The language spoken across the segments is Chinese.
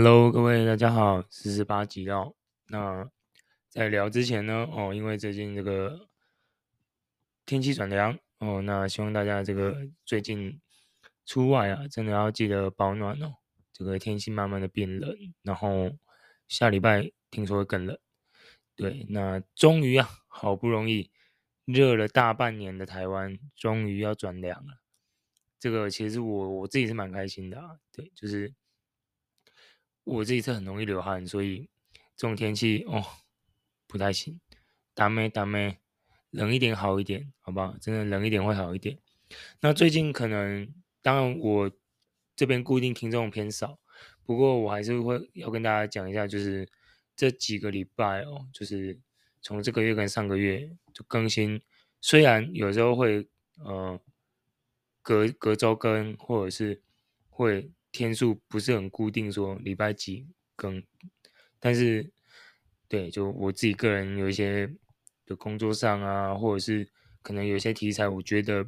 Hello，各位大家好，四十八集哦。那在聊之前呢，哦，因为最近这个天气转凉哦，那希望大家这个最近出外啊，真的要记得保暖哦。这个天气慢慢的变冷，然后下礼拜听说会更冷。对，那终于啊，好不容易热了大半年的台湾，终于要转凉了。这个其实我我自己是蛮开心的啊，对，就是。我这一次很容易流汗，所以这种天气哦不太行。打咩打咩，冷一点好一点，好不好？真的冷一点会好一点。那最近可能，当然我这边固定听众偏少，不过我还是会要跟大家讲一下，就是这几个礼拜哦，就是从这个月跟上个月就更新，虽然有时候会呃隔隔周更，或者是会。天数不是很固定，说礼拜几更，但是对，就我自己个人有一些的工作上啊，或者是可能有些题材，我觉得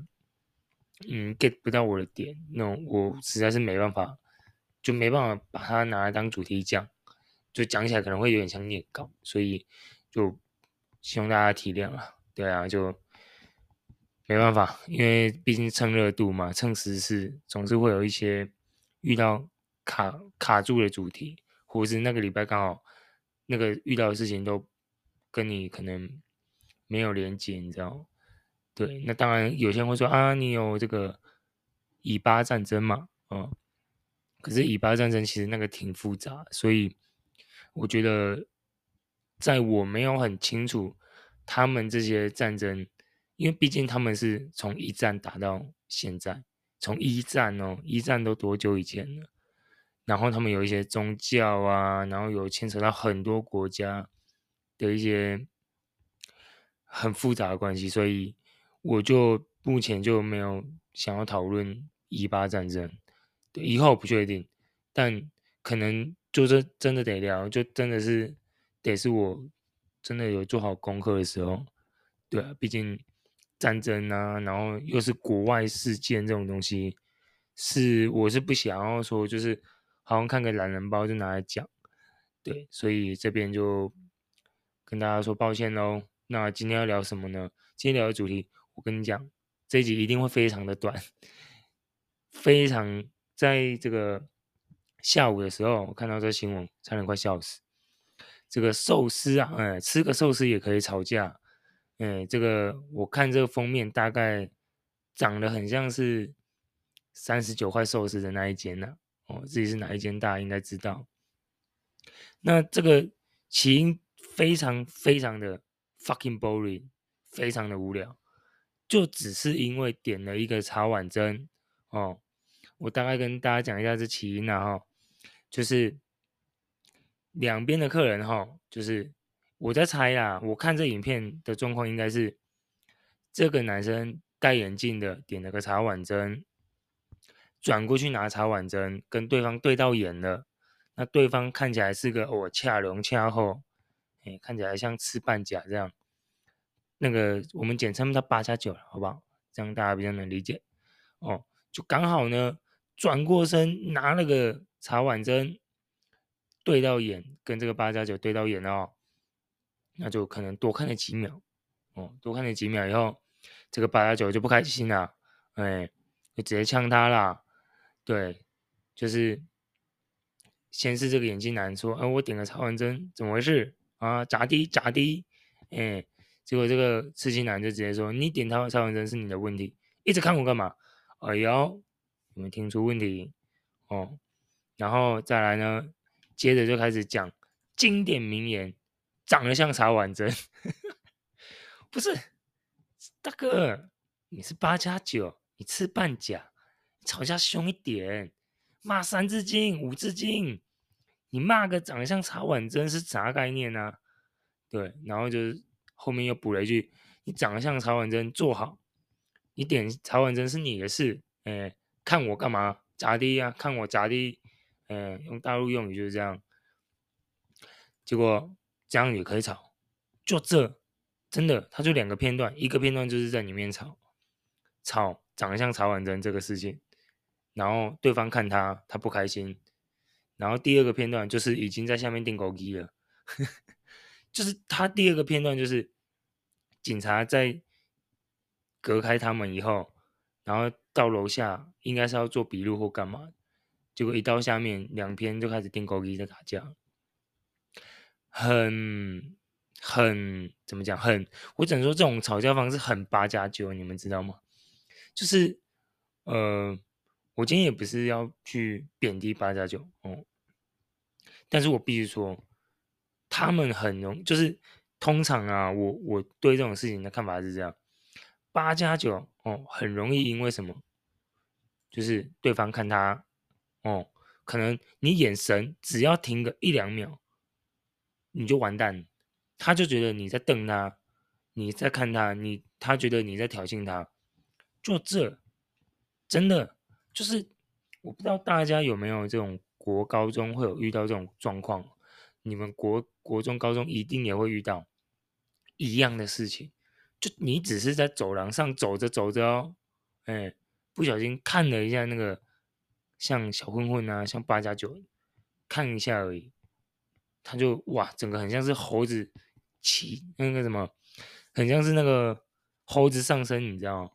嗯 get 不到我的点，那我实在是没办法，就没办法把它拿来当主题讲，就讲起来可能会有点像念稿，所以就希望大家体谅啊，对啊，就没办法，因为毕竟蹭热度嘛，蹭时事，总是会有一些。遇到卡卡住的主题，或是那个礼拜刚好那个遇到的事情都跟你可能没有连接，你知道？对，那当然有些人会说啊，你有这个以巴战争嘛，嗯，可是以巴战争其实那个挺复杂，所以我觉得在我没有很清楚他们这些战争，因为毕竟他们是从一战打到现在。从一战哦，一战都多久以前了？然后他们有一些宗教啊，然后有牵扯到很多国家的一些很复杂的关系，所以我就目前就没有想要讨论以巴战争。对，以后不确定，但可能就是真的得聊，就真的是得是我真的有做好功课的时候。对啊，毕竟。战争啊，然后又是国外事件这种东西，是我是不想要说，就是好像看个懒人包就拿来讲，对，所以这边就跟大家说抱歉喽。那今天要聊什么呢？今天聊的主题，我跟你讲，这一集一定会非常的短，非常在这个下午的时候，我看到这新闻，差点快笑死。这个寿司啊，哎，吃个寿司也可以吵架。哎，这个我看这个封面大概长得很像是三十九块寿司的那一间呢、哦，自己是哪一间，大家应该知道。那这个起因非常非常的 fucking boring，非常的无聊，就只是因为点了一个茶碗蒸哦。我大概跟大家讲一下这起因啊哈，就是两边的客人哈，就是。我在猜啦，我看这影片的状况应该是这个男生戴眼镜的点了个茶碗蒸，转过去拿茶碗蒸，跟对方对到眼了。那对方看起来是个我恰龙恰后，哎，看起来像吃半甲这样。那个我们简称他八加九了，好不好？这样大家比较能理解。哦，就刚好呢，转过身拿了个茶碗蒸，对到眼，跟这个八加九对到眼哦。那就可能多看了几秒，哦，多看了几秒以后，这个八加九就不开心了，哎，就直接呛他了。对，就是先是这个眼镜男说：“哎，我点个茶碗蒸，怎么回事啊？咋的咋的？”哎，结果这个刺青男就直接说：“你点他茶碗蒸是你的问题，一直看我干嘛？”哎呦，有没听出问题？哦，然后再来呢，接着就开始讲经典名言。长得像茶碗蒸，不是大哥，你是八加九，你吃半甲，吵架凶一点，骂三字经、五字经，你骂个长得像茶碗蒸是啥概念呢、啊？对，然后就是后面又补了一句，你长得像茶碗蒸，坐好，你点茶碗蒸是你的事，哎，看我干嘛？咋的呀？看我咋的？哎，用大陆用语就是这样，结果。这样也可以吵，就这，真的，他就两个片段，一个片段就是在里面吵，吵长得像曹婉珍这个事情，然后对方看他，他不开心，然后第二个片段就是已经在下面钉孤枝了，就是他第二个片段就是警察在隔开他们以后，然后到楼下应该是要做笔录或干嘛，结果一到下面两边就开始钉孤枝在打架，很很怎么讲？很我只能说这种吵架方式很八加九，你们知道吗？就是呃。我今天也不是要去贬低八加九哦，但是我必须说，他们很容就是通常啊，我我对这种事情的看法是这样，八加九哦，很容易因为什么，就是对方看他哦，可能你眼神只要停个一两秒，你就完蛋，他就觉得你在瞪他，你在看他，你他觉得你在挑衅他，就这真的。就是我不知道大家有没有这种国高中会有遇到这种状况，你们国国中高中一定也会遇到一样的事情。就你只是在走廊上走着走着哦，哎，不小心看了一下那个像小混混啊，像八加九，看一下而已，他就哇，整个很像是猴子骑那个什么，很像是那个猴子上身，你知道吗？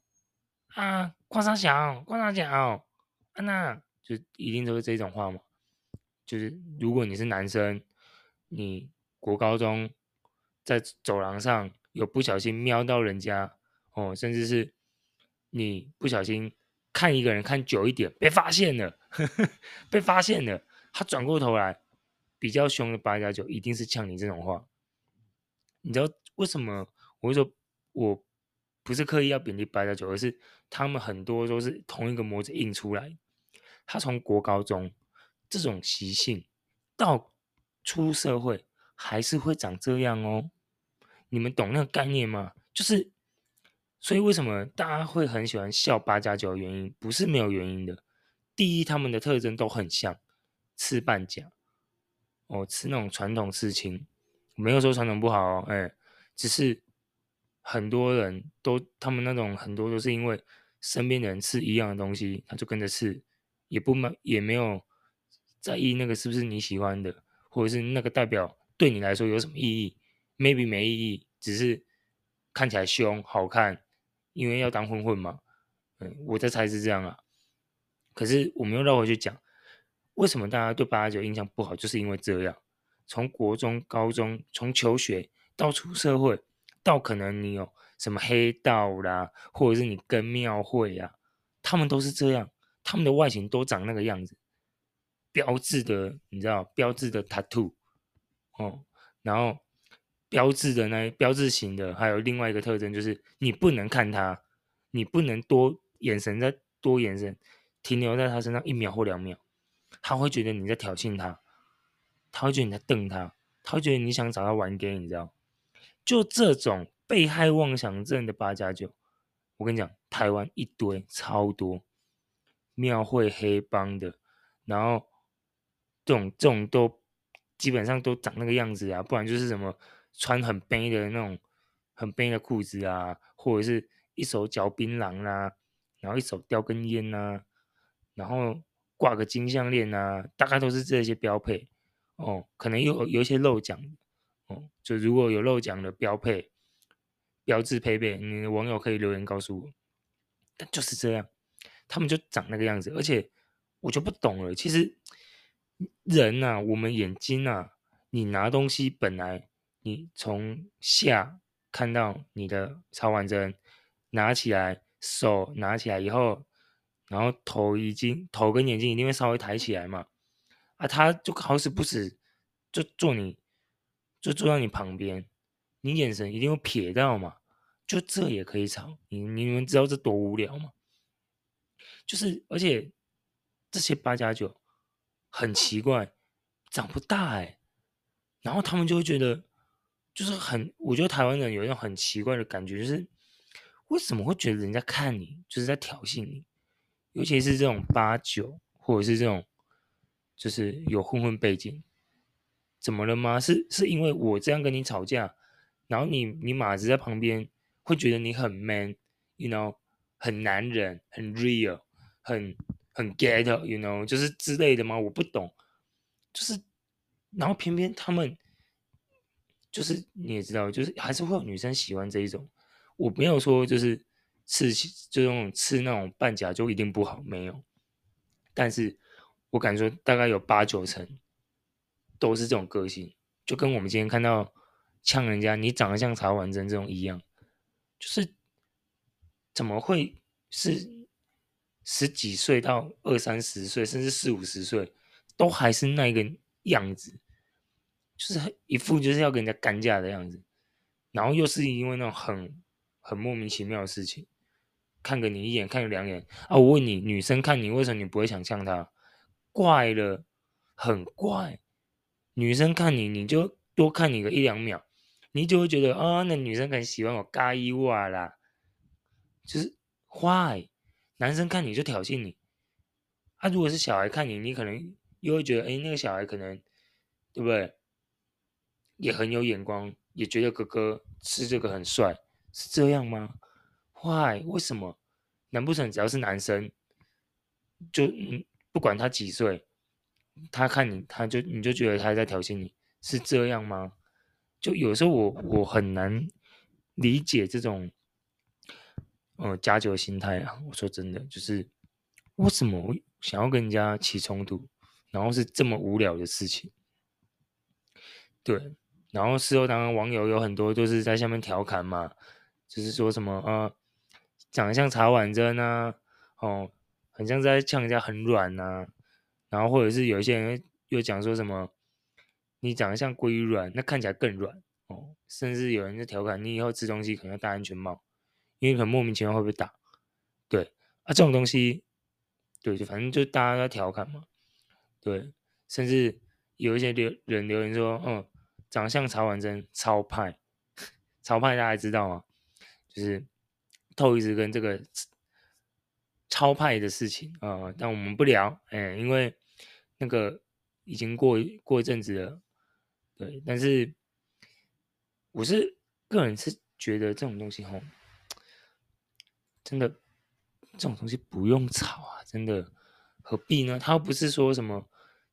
啊，关三小，关三小。啊，那就一定都是这种话嘛。就是如果你是男生，你国高中在走廊上有不小心瞄到人家哦，甚至是你不小心看一个人看久一点，被发现了，呵 呵被发现了，他转过头来，比较凶的八加九一定是呛你这种话。你知道为什么？我会说我不是刻意要贬低八加九，而是他们很多都是同一个模子印出来。他从国高中这种习性到出社会还是会长这样哦，你们懂那个概念吗？就是，所以为什么大家会很喜欢笑八加九的原因，不是没有原因的。第一，他们的特征都很像，吃半甲，哦，吃那种传统刺青，没有说传统不好哦，哎，只是很多人都他们那种很多都是因为身边的人吃一样的东西，他就跟着吃。也不满也没有在意那个是不是你喜欢的，或者是那个代表对你来说有什么意义？Maybe 没意义，只是看起来凶好看，因为要当混混嘛。嗯，我的猜是这样啊。可是我们又绕回去讲，为什么大家对八九印象不好？就是因为这样。从国中、高中，从求学到出社会，到可能你有什么黑道啦，或者是你跟庙会啊，他们都是这样。他们的外形都长那个样子，标志的，你知道，标志的 tattoo 哦，然后标志的那标志型的，还有另外一个特征就是你不能看他，你不能多眼神在多眼神停留在他身上一秒或两秒，他会觉得你在挑衅他，他会觉得你在瞪他，他会觉得你想找他玩 game，你知道？就这种被害妄想症的八加九，我跟你讲，台湾一堆超多。庙会黑帮的，然后这种这种都基本上都长那个样子啊，不然就是什么穿很背的那种很背的裤子啊，或者是一手嚼槟榔啦，然后一手叼根烟呐、啊，然后挂个金项链啊，大概都是这些标配哦。可能有有一些漏奖哦，就如果有漏奖的标配标志配备，你的网友可以留言告诉我。但就是这样。他们就长那个样子，而且我就不懂了。其实人呐、啊，我们眼睛啊，你拿东西本来你从下看到你的超完针，拿起来手拿起来以后，然后头已经头跟眼睛一定会稍微抬起来嘛。啊，他就好死不死就坐你就坐到你旁边，你眼神一定会瞥到嘛。就这也可以吵，你你们知道这多无聊吗？就是，而且这些八加九很奇怪，长不大哎、然后他们就会觉得，就是很，我觉得台湾人有一种很奇怪的感觉，就是为什么会觉得人家看你就是在挑衅你，尤其是这种八九或者是这种，就是有混混背景，怎么了吗？是是因为我这样跟你吵架，然后你你马子在旁边会觉得你很 man，you know，很男人，很 real。很很 get，you know，就是之类的吗？我不懂。就是，然后偏偏他们就是你也知道，就是还是会有女生喜欢这一种。我没有说就是刺，就那种刺那种半甲就一定不好，没有。但是我敢说，大概有八九成都是这种个性，就跟我们今天看到呛人家你长得像曹婉珍这种一样，就是怎么会是十几岁到二三十岁，甚至四五十岁，都还是那一个样子，就是一副就是要跟人家干架的样子，然后又是因为那种很很莫名其妙的事情，看个你一眼，看个两眼啊！我问你，女生看你，为什么你不会想象她？怪了，很怪。女生看你，你就多看你个一两秒，你就会觉得啊、那女生可能喜欢我嘎伊哇啦，就是坏。男生看你就挑衅你，啊，如果是小孩看你，你可能又会觉得，哎，那个小孩可能，对不对？也很有眼光，也觉得哥哥是这个很帅，是这样吗？Why？为什么？难不成只要是男生，就嗯，不管他几岁，他看你，他就你就觉得他在挑衅你，是这样吗？就有时候我我很难理解这种。呃，家酒心态啊！我说真的，就是为什么想要跟人家起冲突，然后是这么无聊的事情。对，然后事后当然网友有很多都是在下面调侃嘛，就是说什么啊、呃，长得像曹婉珍啊，哦，很像在呛人家很软呐、啊，然后或者是有一些人又讲说什么，你长得像龟软，那看起来更软哦，甚至有人在调侃你以后吃东西可能要戴安全帽。因为很莫名其妙会被打，对啊，这种东西，对，就反正就大家在调侃嘛，对，甚至有一些留人留言说，嗯，长得像曹婉珍，超派，超派大家知道吗？就是透一直跟这个超派的事情啊、但我们不聊，哎，因为那个已经过过一阵子了，对，但是我是个人是觉得这种东西吼。真的，这种东西不用吵啊！真的，何必呢？他不是说什么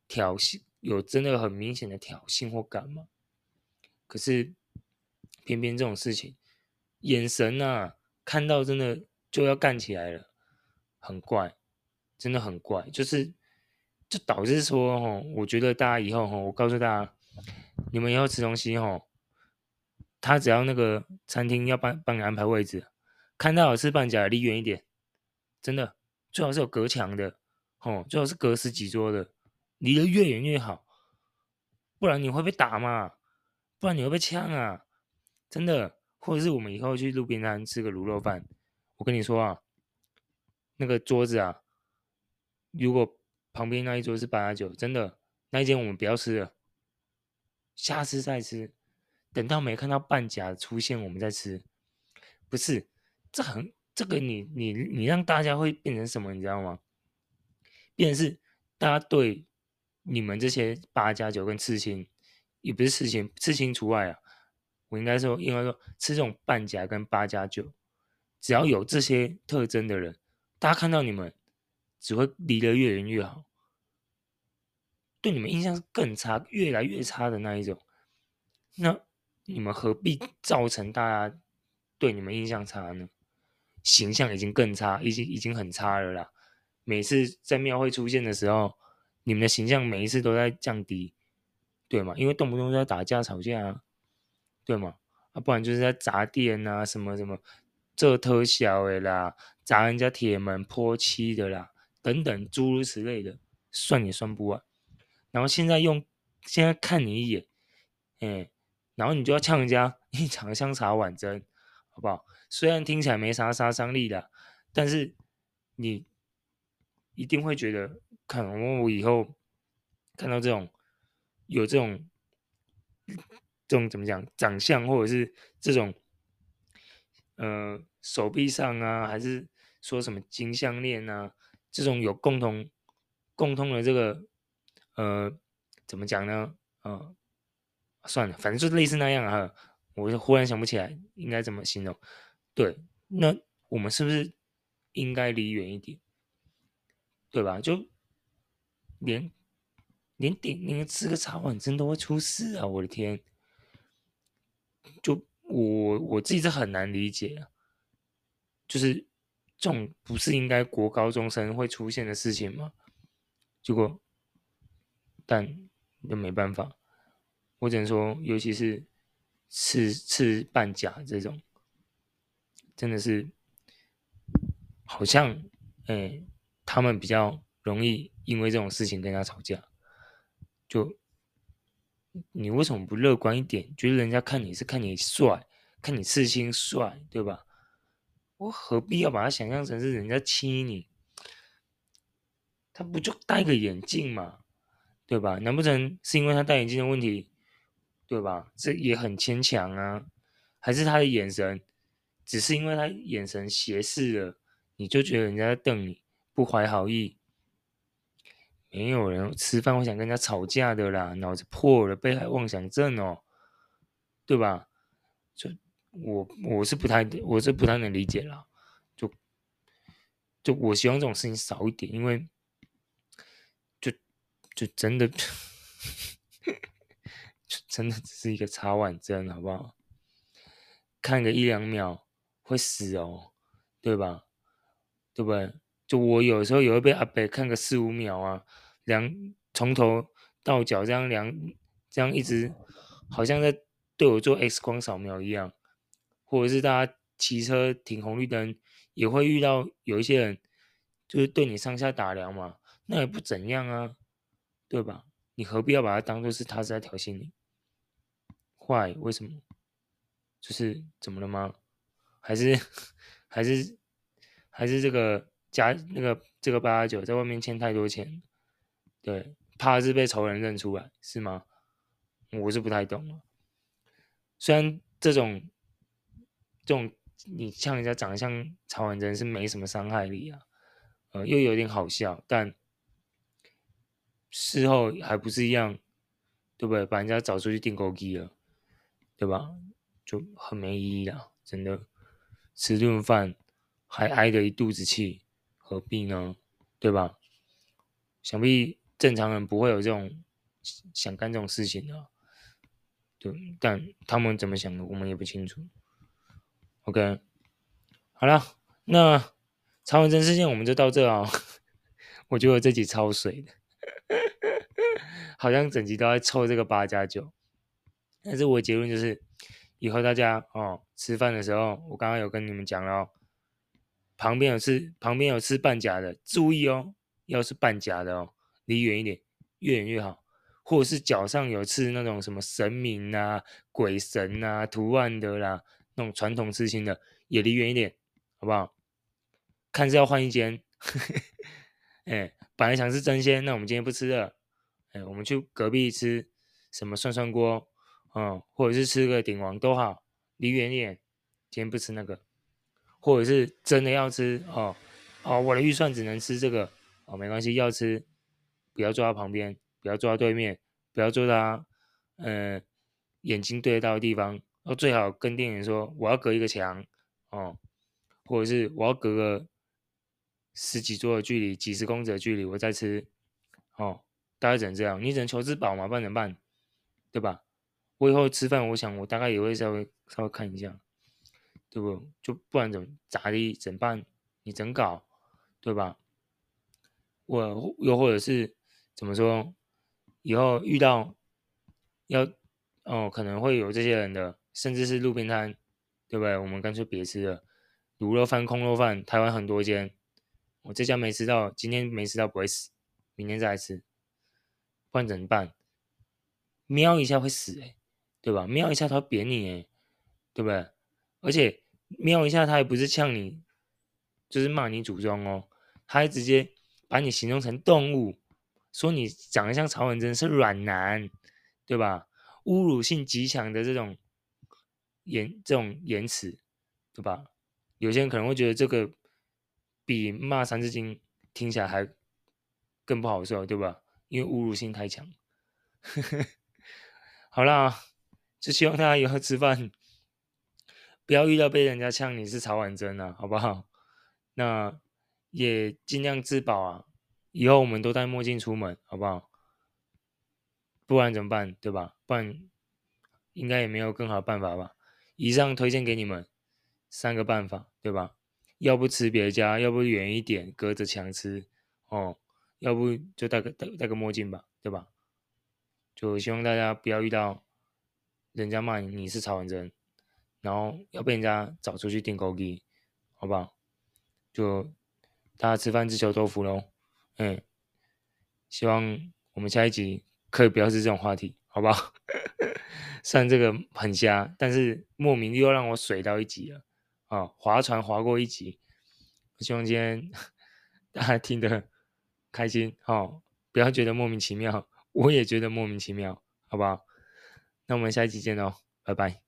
挑衅，有真的很明显的挑衅或干嘛。可是，偏偏这种事情，眼神啊，看到真的就要干起来了，很怪，真的很怪。就是，就导致说，哦，我觉得大家以后，哦，我告诉大家，你们以后吃东西，哦，他只要那个餐厅要帮帮你安排位置。看到好吃半甲，离远一点，真的最好是有隔墙的，哦，最好是隔十几桌的，离得越远越好，不然你会被打嘛，不然你会被呛啊，真的，或者是我们以后去路边摊吃个卤肉饭，我跟你说啊，那个桌子啊，如果旁边那一桌是八加九，真的，那一间我们不要吃了，下次再吃，等到没看到半甲出现，我们再吃，不是。这很，这个你你你让大家会变成什么，你知道吗？变成是大家对你们这些八加九跟刺青，也不是刺青，刺青除外啊。我应该说，应该说吃这种半甲跟八加九，只要有这些特征的人，大家看到你们只会离得越远越好，对你们印象是更差，越来越差的那一种。那你们何必造成大家对你们印象差呢？形象已经更差，已经已经很差了啦。每次在庙会出现的时候，你们的形象每一次都在降低，对吗？因为动不动就在打架吵架啊，对吗？啊，不然就是在砸店啊，什么什么做特效的啦，砸人家铁门泼漆的啦，等等诸如此类的，算也算不完。然后现在用现在看你一眼，哎，然后你就要呛人家，你长得像曹婉珍，好不好？虽然听起来没啥杀伤力的，但是你一定会觉得，可能我以后看到这种有这种这种怎么讲长相，或者是这种呃手臂上啊，还是说什么金项链啊，这种有共同共通的这个呃怎么讲呢？呃，算了，反正就类似那样啊，我就忽然想不起来应该怎么形容。对，那我们是不是应该离远一点？对吧？就连连点那个吃个茶碗蒸都会出事啊！我的天，就我我自己是很难理解，就是这种不是应该国高中生会出现的事情吗？结果，但又没办法，我只能说，尤其是吃吃半甲这种，真的是好像哎、他们比较容易因为这种事情跟人家吵架。就你为什么不乐观一点？觉得人家看你是看你帅，看你刺青帅，对吧？我何必要把他想象成是人家欺你？他不就戴个眼镜嘛，对吧？难不成是因为他戴眼镜的问题，对吧？这也很牵强啊。还是他的眼神，只是因为他眼神斜视了，你就觉得人家在瞪你，不怀好意？没有人吃饭会想跟人家吵架的啦，脑子破了，被害妄想症哦，对吧？就我我是不太我是不太能理解啦，就就我希望这种事情少一点，因为就就真的 就真的只是一个插碗针，好不好？看个一两秒会死哦，对吧？对不对？就我有时候也会被阿北看个四五秒啊。量从头到脚这样量，这样一直好像在对我做 X 光扫描一样，或者是大家骑车停红绿灯也会遇到有一些人就是对你上下打量嘛，那也不怎样啊，对吧？你何必要把它当做是他是在挑衅你？坏？为什么？就是怎么了吗？还是还是还是这个加那个这个八加九在外面欠太多钱？对，怕是被仇人认出来，是吗？我是不太懂了。虽然这种这种你像人家长得像曹婉珍是没什么伤害力啊，呃，又有点好笑，但事后还不是一样，对不对？把人家找出去钉孤枝了，对吧？就很没意义啊，真的，吃顿饭还挨着一肚子气，何必呢？对吧？想必。正常人不会有这种想干这种事情的啊，对，但他们怎么想的，我们也不清楚。OK，好了，那曹文真事件我们就到这啊。我觉得我这集超水的，好像整集都在凑这个八加九。但是我的结论就是，以后大家哦吃饭的时候，我刚刚有跟你们讲了哦，旁边有吃旁边有吃半甲的，注意哦，要是半甲的哦。离远一点，越远越好。或者是脚上有刺那种什么神明啊、鬼神啊图案的啦，那种传统刺青的，也离远一点，好不好？看是要换一间。哎，本来想吃真鲜，那我们今天不吃了。哎，我们去隔壁吃什么涮涮锅，嗯，或者是吃个鼎王都好，离远一点。今天不吃那个，或者是真的要吃哦哦，我的预算只能吃这个哦，没关系，要吃。不要坐他旁边，不要坐他对面，不要坐他，呃，眼睛对得到的地方。哦，最好跟店员说我要隔一个墙，哦，或者是我要隔个十几桌的距离，几十公尺的距离，我再吃。哦，大概只能这样，你只能求吃饱嘛，不然怎么办？对吧？我以后吃饭，我想我大概也会稍微稍微看一下，对不？就不然怎么咋地？怎么办？你怎搞？对吧？我又或者是。怎么说？以后遇到要哦，可能会有这些人的，甚至是路边摊，对不对？我们干脆别吃了。卤肉饭、空肉饭，台湾很多间，我这家没吃到，今天没吃到不会死，明天再来吃，不然怎么办？瞄一下会死哎，对吧？瞄一下他扁你哎，对不对？而且瞄一下他也不是呛你，就是骂你祖宗哦，他还直接把你形容成动物。说你长得像曹文珍是软男，对吧？侮辱性极强的这种言这种言辞，对吧？有些人可能会觉得这个比骂三字经听起来还更不好受，对吧？因为侮辱性太强。好啦，就希望大家以后吃饭不要遇到被人家呛你是曹婉珍啊，好不好？那也尽量自保啊。以后我们都戴墨镜出门，好不好？不然怎么办？对吧？不然应该也没有更好的办法吧。以上推荐给你们三个办法，对吧？要不吃别家，要不远一点，隔着墙吃哦。要不就戴个戴戴个墨镜吧，对吧？就希望大家不要遇到人家骂你你是曹文真，然后要被人家找出去钉孤枝，好不好？就大家吃饭自求多福喽。嗯，希望我们下一集可以不要是这种话题，好不好？虽然这个很瞎，但是莫名又让我水到一集了啊！划船划过一集，希望今天 大家听得开心哦，不要觉得莫名其妙，我也觉得莫名其妙，好不好？那我们下一集见喽，拜拜。